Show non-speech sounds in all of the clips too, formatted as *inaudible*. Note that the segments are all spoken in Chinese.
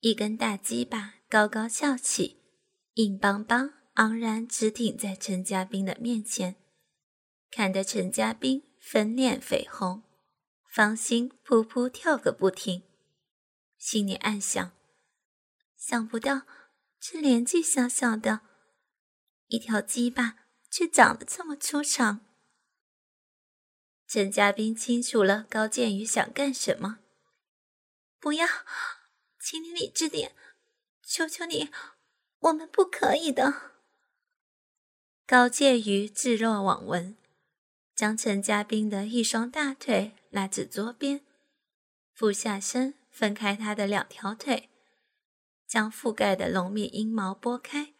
一根大鸡巴高高翘起，硬邦邦、昂然直挺在陈家斌的面前，看得陈家斌粉脸绯红，芳心扑扑跳个不停，心里暗想：想不到这年纪小小的，一条鸡巴却长得这么粗长。陈家斌清楚了高建宇想干什么。不要，请你理智点，求求你，我们不可以的。高建宇置若罔闻，将陈家斌的一双大腿拉至桌边，俯下身分开他的两条腿，将覆盖的浓密阴毛拨开，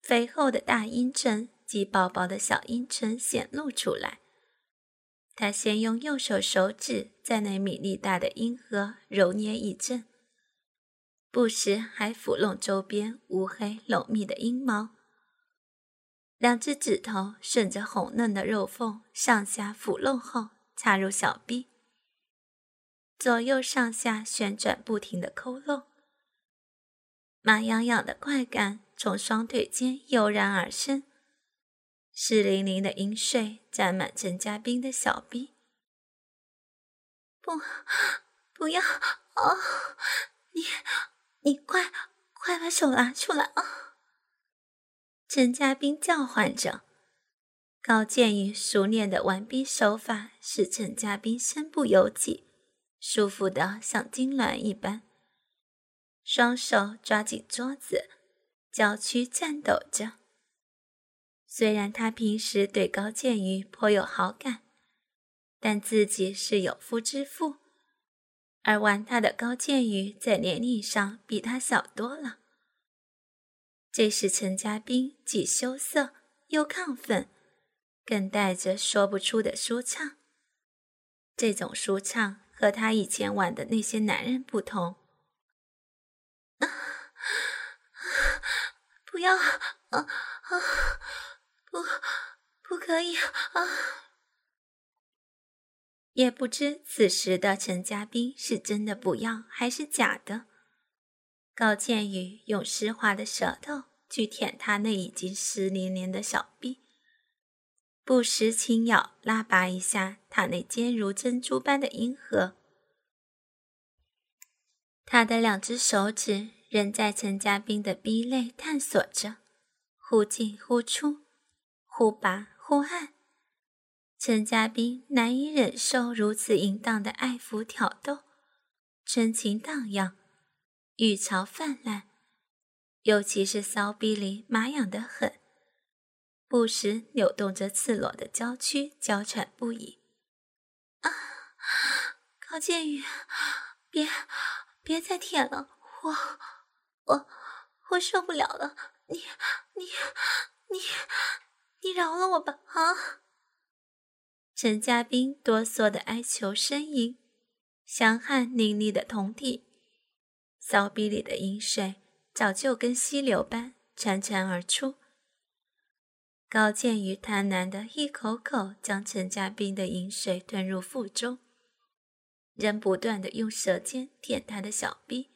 肥厚的大阴唇及薄薄的小阴唇显露出来。他先用右手手指在那米粒大的阴核揉捏一阵，不时还抚弄周边乌黑浓密的阴毛。两只指头顺着红嫩的肉缝上下抚弄后，插入小臂，左右上下旋转不停的抠弄，麻痒痒的快感从双腿间油然而生。湿淋淋的阴水沾满陈家斌的小臂，不，*gasps* 不要啊！你，你快，快把手拿出来啊！陈家斌叫唤着。高建宇熟练的玩逼手法使陈家斌身不由己，舒服的像金銮一般，双手抓紧桌子，脚躯颤抖着。虽然他平时对高建宇颇有好感，但自己是有夫之妇，而玩他的高建宇在年龄上比他小多了。这时陈家斌既羞涩又亢奋，更带着说不出的舒畅。这种舒畅和他以前玩的那些男人不同。不要啊啊！不，不可以啊！也不知此时的陈家斌是真的不要还是假的。高建宇用湿滑的舌头去舔他那已经湿淋淋的小臂，不时轻咬拉拔一下他那坚如珍珠般的阴核。他的两只手指仍在陈家斌的臂内探索着，忽进忽出。忽拔忽按，陈家斌难以忍受如此淫荡的爱抚挑逗，春情荡漾，欲潮泛滥，尤其是骚逼里麻痒得很，不时扭动着赤裸的娇躯，娇喘不已。啊，高建宇，别，别再舔了，我，我，我受不了了，你，你，你。你饶了我吧！啊！陈家斌哆嗦的哀求呻吟，香汗淋漓的酮体，骚逼里的饮水早就跟溪流般潺潺而出。高建宇贪婪的一口口将陈家斌的饮水吞入腹中，仍不断的用舌尖舔他的小臂，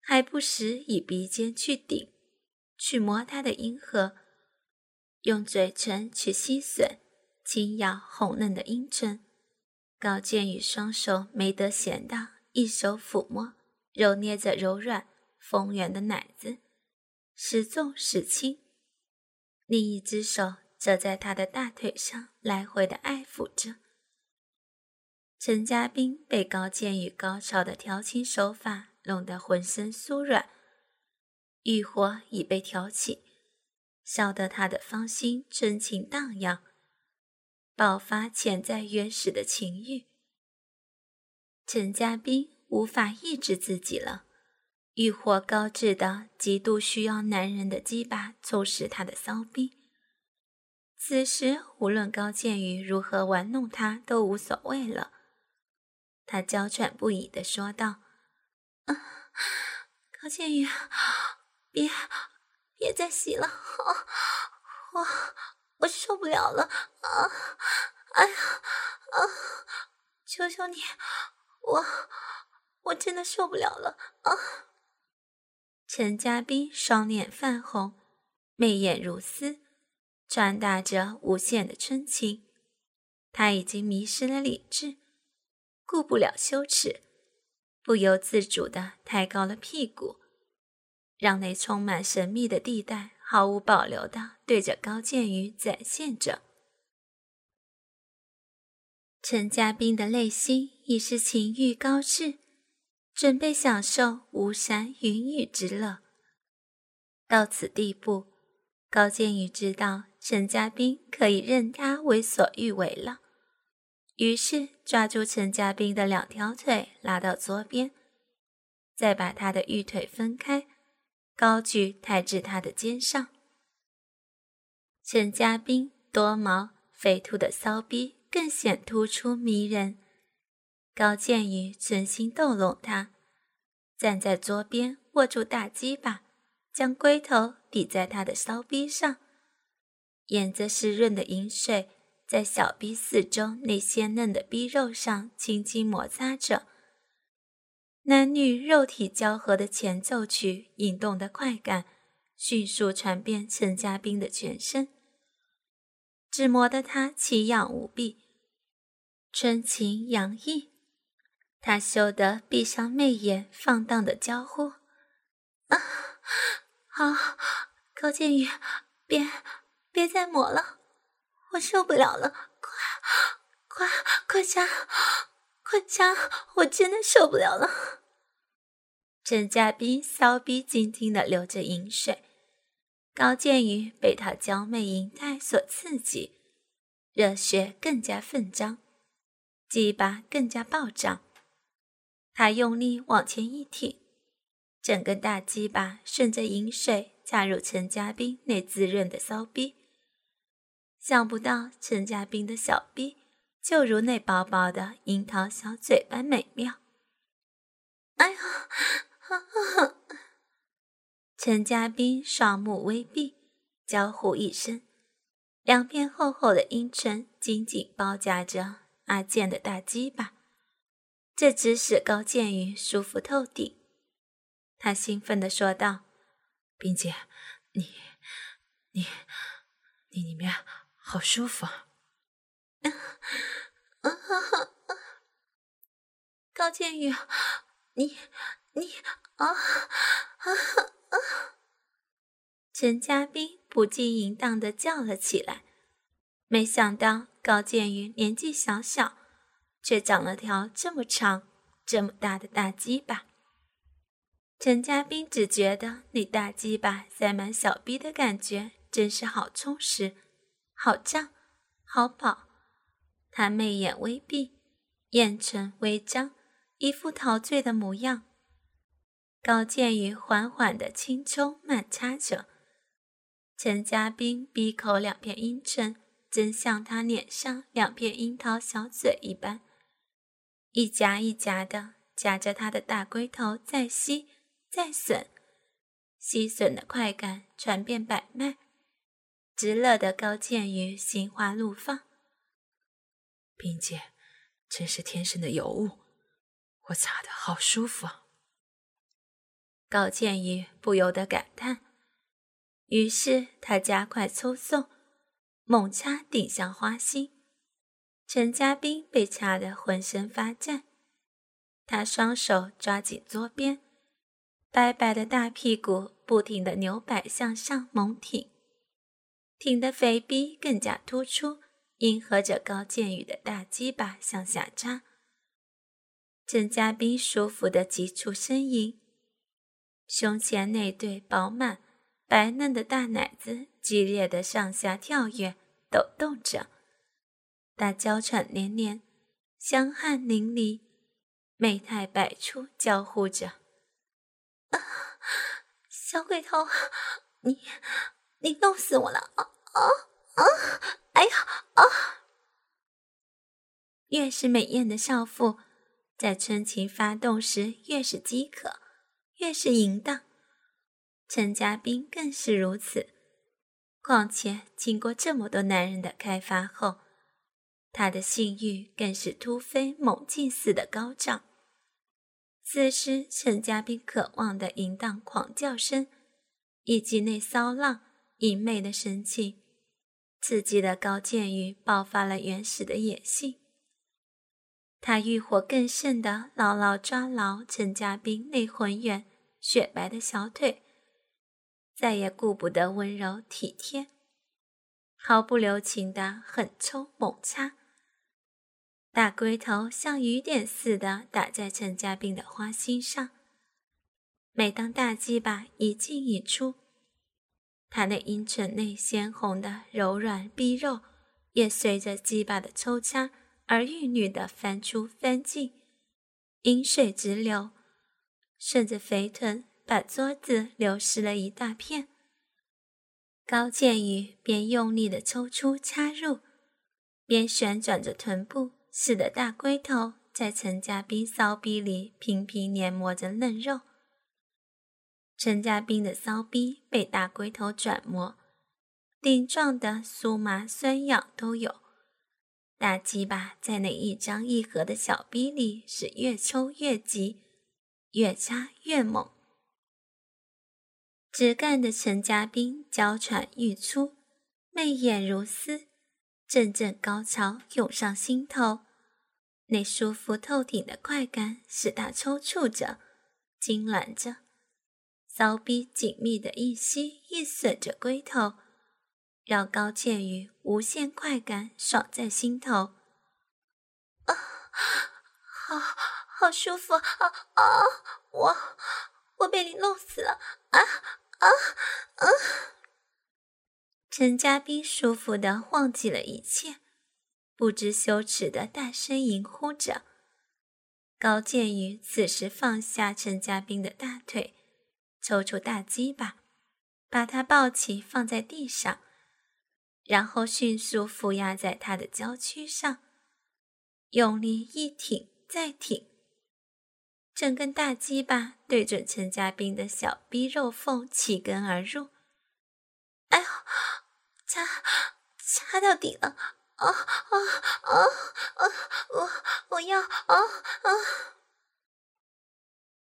还不时以鼻尖去顶，去摸他的阴核。用嘴唇去吸吮、轻咬红嫩的阴唇，高建宇双手没得闲的，一手抚摸、揉捏着柔软丰圆的奶子，时重时轻；另一只手则在他的大腿上来回的爱抚着。陈家斌被高建宇高超的调情手法弄得浑身酥软，欲火已被挑起。笑得他的芳心真情荡漾，爆发潜在原始的情欲。陈家斌无法抑制自己了，欲火高炽的，极度需要男人的鸡巴充实他的骚逼。此时无论高建宇如何玩弄他都无所谓了。他娇喘不已的说道：“，高建宇，别。”别再洗了，我我受不了了啊！哎呀啊！求求你，我我真的受不了了啊！陈家斌双脸泛红，媚眼如丝，传达着无限的春情。他已经迷失了理智，顾不了羞耻，不由自主的抬高了屁股，让那充满神秘的地带毫无保留地对着高建宇展现着。陈家斌的内心已是情欲高炽，准备享受巫山云雨之乐。到此地步，高建宇知道陈家斌可以任他为所欲为了，于是抓住陈家斌的两条腿拉到桌边，再把他的玉腿分开，高举抬至他的肩上。陈家斌多毛肥凸的骚逼。更显突出迷人。高建宇存心逗弄他，站在桌边握住大鸡巴，将龟头抵在他的骚逼上，沿着湿润的饮水在小逼四周那鲜嫩的逼肉上轻轻摩擦着。男女肉体交合的前奏曲，引动的快感迅速传遍陈家斌的全身。只磨得他奇痒无比，春情洋溢。他羞得闭上媚眼，放荡的娇呼：“啊，好，高建宇，别别再磨了，我受不了了！快快快加，快加！我真的受不了了！”陈家斌骚逼静静的流着饮水。高建宇被他娇媚银态所刺激，热血更加奋张，鸡巴更加暴涨。他用力往前一挺，整个大鸡巴顺着饮水插入陈家斌那滋润的骚逼。想不到陈家斌的小逼就如那薄薄的樱桃小嘴般美妙。哎呀！*laughs* 陈家斌双目微闭，娇呼一声，两片厚厚的阴唇紧紧包夹着阿健的大鸡巴，这只使高建宇舒服透顶。他兴奋地说道：“冰姐，你、你、你里面好舒服啊！” *laughs* 高建宇，你、你啊啊！陈家斌不禁淫荡的叫了起来。没想到高建宇年纪小小，却长了条这么长、这么大的大鸡巴。陈家斌只觉得那大鸡巴塞满小逼的感觉真是好充实、好胀、好饱。他媚眼微闭，眼唇微张，一副陶醉的模样。高渐宇缓缓的轻抽慢插着，陈家斌闭口两片阴唇，真像他脸上两片樱桃小嘴一般，一夹一夹的夹着他的大龟头再吸再吮，吸吮的快感传遍百脉，直乐的高建宇心花怒放。并且，真是天生的尤物，我擦的好舒服啊！高建宇不由得感叹，于是他加快抽送，猛掐顶向花心。陈家斌被掐得浑身发颤，他双手抓紧桌边，白白的大屁股不停地扭摆向上猛挺，挺得肥逼更加突出，迎合着高建宇的大鸡巴向下插。陈家斌舒服的急促呻吟。胸前那对饱满、白嫩的大奶子激烈的上下跳跃、抖动着，他娇喘连连，香汗淋漓，媚态百出，娇呼着：“啊，小鬼头，你你弄死我了！啊啊啊！哎呀啊！”越是美艳的少妇，在春情发动时，越是饥渴。越是淫荡，陈家斌更是如此。况且经过这么多男人的开发后，他的性欲更是突飞猛进似的高涨。此时陈家斌渴望的淫荡狂叫声，以及那骚浪淫媚的神情，刺激的高剑宇爆发了原始的野性。他欲火更盛的牢牢抓牢陈家斌那浑圆雪白的小腿，再也顾不得温柔体贴，毫不留情的狠抽猛插。大龟头像雨点似的打在陈家斌的花心上。每当大鸡巴一进一出，他那阴唇内鲜红的柔软逼肉也随着鸡巴的抽插而玉女的翻出翻进，饮水直流，顺着肥臀把桌子流湿了一大片。高建宇边用力的抽出插入，边旋转着臀部。使得大龟头在陈家斌骚逼里频频碾磨着嫩肉。陈家斌的骚逼被大龟头转磨，顶撞的酥麻酸痒都有。大鸡巴在那一张一合的小逼里是越抽越急，越插越猛。直干的陈家斌娇喘欲出，媚眼如丝，阵阵高潮涌上心头。那舒服透顶的快感使他抽搐着、痉挛着，骚逼紧密的一吸一吮着龟头，让高剑宇无限快感爽在心头。啊，好好舒服啊啊！我我被你弄死了啊啊啊！陈家斌舒服的忘记了一切。不知羞耻的大声吟呼着。高剑宇此时放下陈家斌的大腿，抽出大鸡巴，把他抱起放在地上，然后迅速负压在他的娇躯上，用力一挺再挺，整根大鸡巴对准陈家斌的小逼肉缝起根而入。哎呦，插插到底了！啊啊啊啊！我我要啊啊！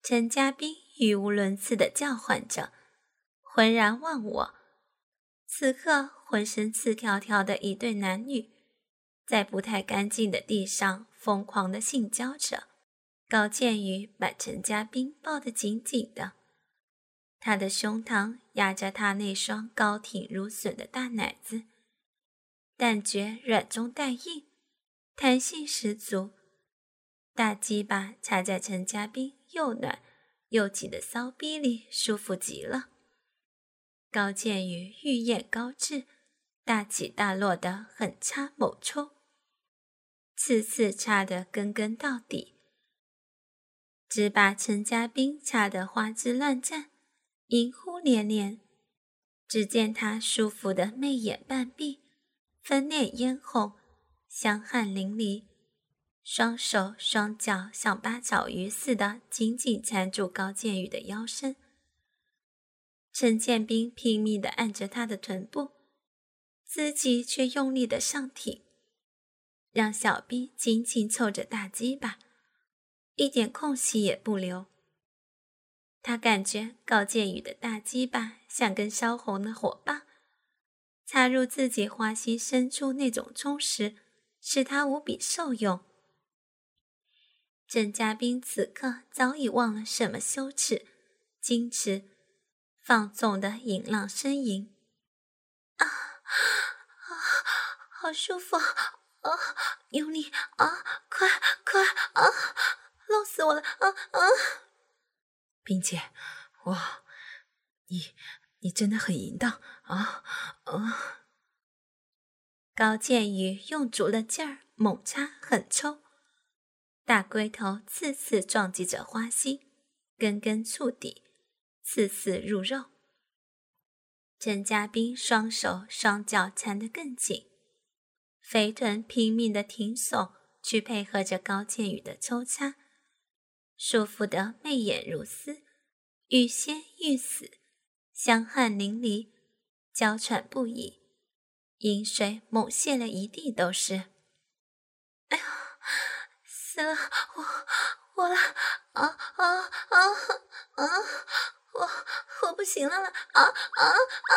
陈家斌语无伦次的叫唤着，浑然忘我。此刻，浑身刺条条的一对男女，在不太干净的地上疯狂的性交着。高建宇把陈家斌抱得紧紧的，他的胸膛压着他那双高挺如笋的大奶子。但觉软中带硬，弹性十足。大鸡巴插在陈家斌又暖又挤的骚逼里，舒服极了。高建宇欲焰高炽，大起大落的狠插猛抽，次次插得根根到底，只把陈家斌插得花枝乱颤，银呼连连。只见他舒服的媚眼半闭。粉脸嫣红，香汗淋漓，双手双脚像八爪鱼似的紧紧缠住高建宇的腰身。陈建斌拼命地按着他的臀部，自己却用力地上挺，让小臂紧紧凑着大鸡巴，一点空隙也不留。他感觉高建宇的大鸡巴像根烧红的火棒。插入自己花心深处那种充实，使他无比受用。郑嘉宾此刻早已忘了什么羞耻、矜持，放纵的淫浪呻吟。啊啊，好舒服啊！用力啊！快快啊！弄死我了！啊啊！并且，我，你。你真的很淫荡啊啊！高建宇用足了劲儿，猛插狠抽，大龟头次次撞击着花心，根根触底，次次入肉。陈嘉宾双手双脚缠得更紧，肥臀拼命的挺耸，去配合着高建宇的抽插，舒服的媚眼如丝，欲仙欲死。香汗淋漓，娇喘不已，饮水猛泻了一地都是。哎呀，死了，我我了，啊啊啊啊！我我不行了了！啊啊啊！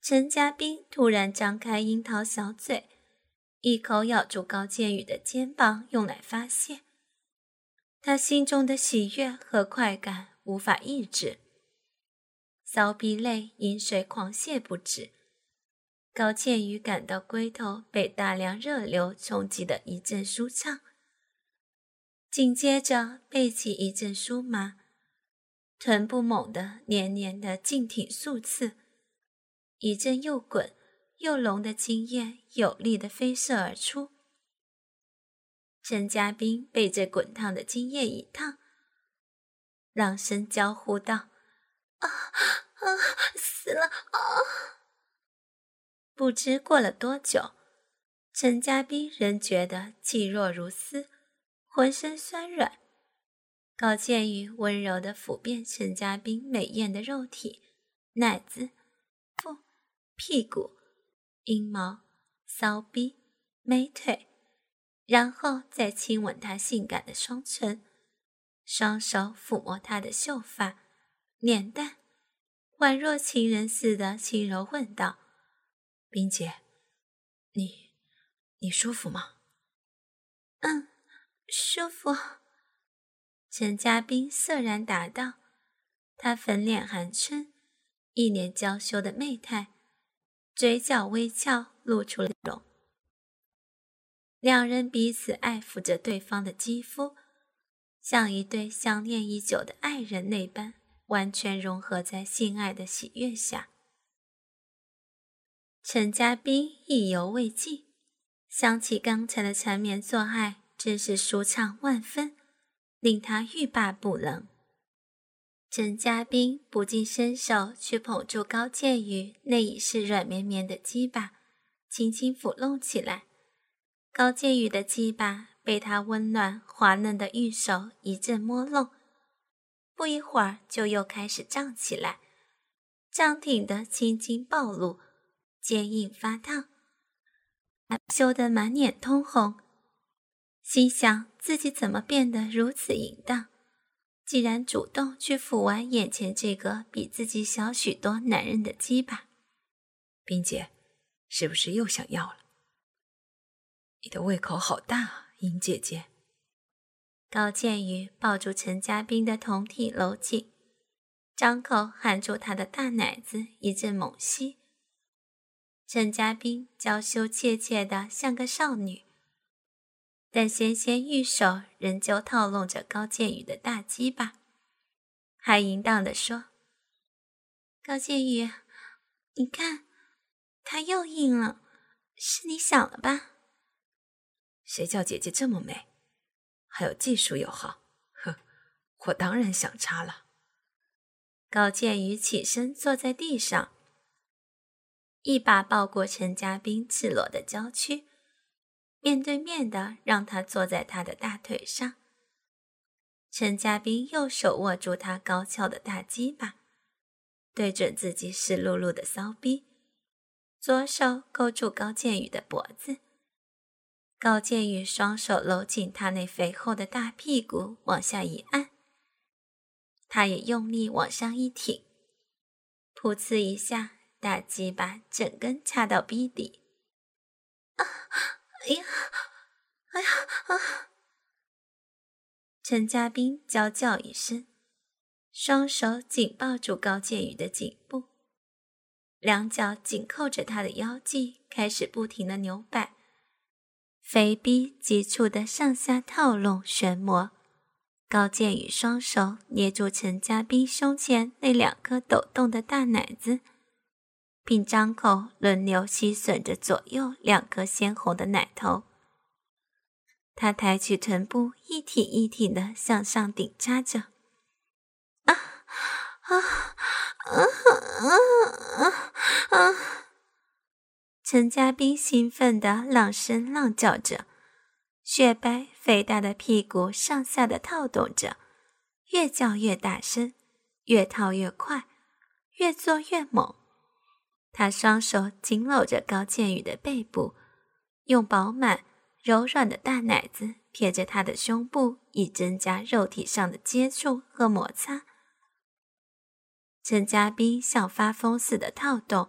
陈家斌突然张开樱桃小嘴，一口咬住高建宇的肩膀，用来发泄。他心中的喜悦和快感无法抑制，骚逼泪饮水狂泻不止。高建宇感到龟头被大量热流冲击的一阵舒畅，紧接着背脊一阵酥麻，臀部猛地黏黏的劲挺数次，一阵又滚又浓的精液有力的飞射而出。陈家斌被这滚烫的精液一烫，朗声娇呼道：“啊啊，死了啊！”不知过了多久，陈家斌仍觉得气若如丝，浑身酸软。高建宇温柔地抚遍陈家斌美艳的肉体，奶子、腹、屁股、阴毛、骚逼、美腿。然后再亲吻她性感的双唇，双手抚摸她的秀发、脸蛋，宛若情人似的轻柔问道：“冰姐，你你舒服吗？”“嗯，舒服。”陈家斌涩然答道。他粉脸含春，一脸娇羞的媚态，嘴角微翘，露出了容。两人彼此爱抚着对方的肌肤，像一对相恋已久的爱人那般，完全融合在性爱的喜悦下。陈家斌意犹未尽，想起刚才的缠绵做爱，真是舒畅万分，令他欲罢不能。陈家斌不禁伸手去捧住高建宇那已是软绵绵的鸡巴，轻轻抚弄起来。高建宇的鸡巴被他温暖滑嫩的玉手一阵摸弄，不一会儿就又开始胀起来，胀挺的青筋暴露，坚硬发烫，羞得满脸通红，心想自己怎么变得如此淫荡，竟然主动去抚玩眼前这个比自己小许多男人的鸡巴。冰姐，是不是又想要了？你的胃口好大，啊，英姐姐。高建宇抱住陈家斌的酮体搂紧，张口含住他的大奶子，一阵猛吸。陈家斌娇羞怯怯的像个少女，但纤纤玉手仍旧套弄着高建宇的大鸡巴，还淫荡的说：“高建宇，你看，他又硬了，是你想了吧？”谁叫姐姐这么美，还有技术又好，哼，我当然想插了。高建宇起身坐在地上，一把抱过陈家斌赤裸的娇躯，面对面的让他坐在他的大腿上。陈家斌右手握住他高翘的大鸡巴，对准自己湿漉漉的骚逼，左手勾住高建宇的脖子。高建宇双手搂紧他那肥厚的大屁股，往下一按，他也用力往上一挺，噗呲一下，大鸡巴整根插到逼底。啊！哎呀！哎呀！啊！陈家斌娇叫一声，双手紧抱住高建宇的颈部，两脚紧扣着他的腰际，开始不停的扭摆。肥逼急促的上下套弄旋磨，高建宇双手捏住陈家斌胸前那两颗抖动的大奶子，并张口轮流吸吮着左右两颗鲜红的奶头。他抬起臀部，一挺一挺的向上顶扎着。啊啊啊啊啊啊！陈家斌兴奋地浪声浪叫着，雪白肥大的屁股上下的套动着，越叫越大声，越套越快，越做越猛。他双手紧搂着高建宇的背部，用饱满柔软的大奶子贴着他的胸部，以增加肉体上的接触和摩擦。陈家斌像发疯似的套动，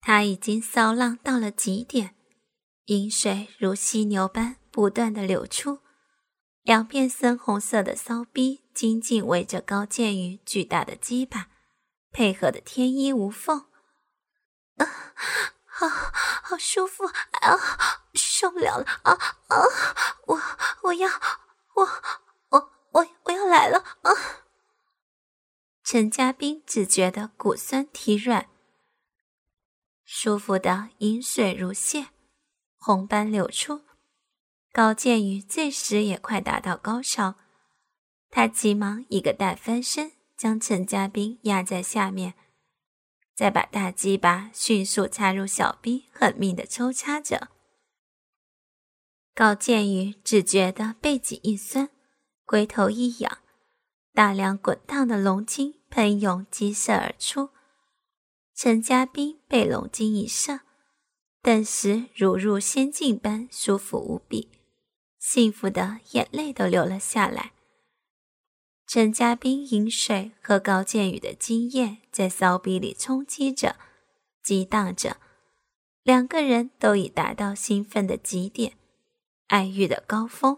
他已经骚浪到了极点，饮水如犀牛般不断的流出，两片深红色的骚逼紧紧围着高建宇巨大的鸡巴，配合的天衣无缝。啊，好好舒服啊！受不了了啊啊！我我要我我我我要来了啊！陈家斌只觉得骨酸体软，舒服的饮水如泻，红斑流出。高建宇这时也快达到高潮，他急忙一个大翻身，将陈家斌压在下面，再把大鸡巴迅速插入小兵，狠命的抽插着。高建宇只觉得背脊一酸，龟头一痒，大量滚烫的龙精喷涌激射而出。陈家斌被龙精一射，顿时如入仙境般舒服无比，幸福的眼泪都流了下来。陈家斌饮水和高建宇的精液在骚逼里冲击着、激荡着，两个人都已达到兴奋的极点。爱欲的高峰，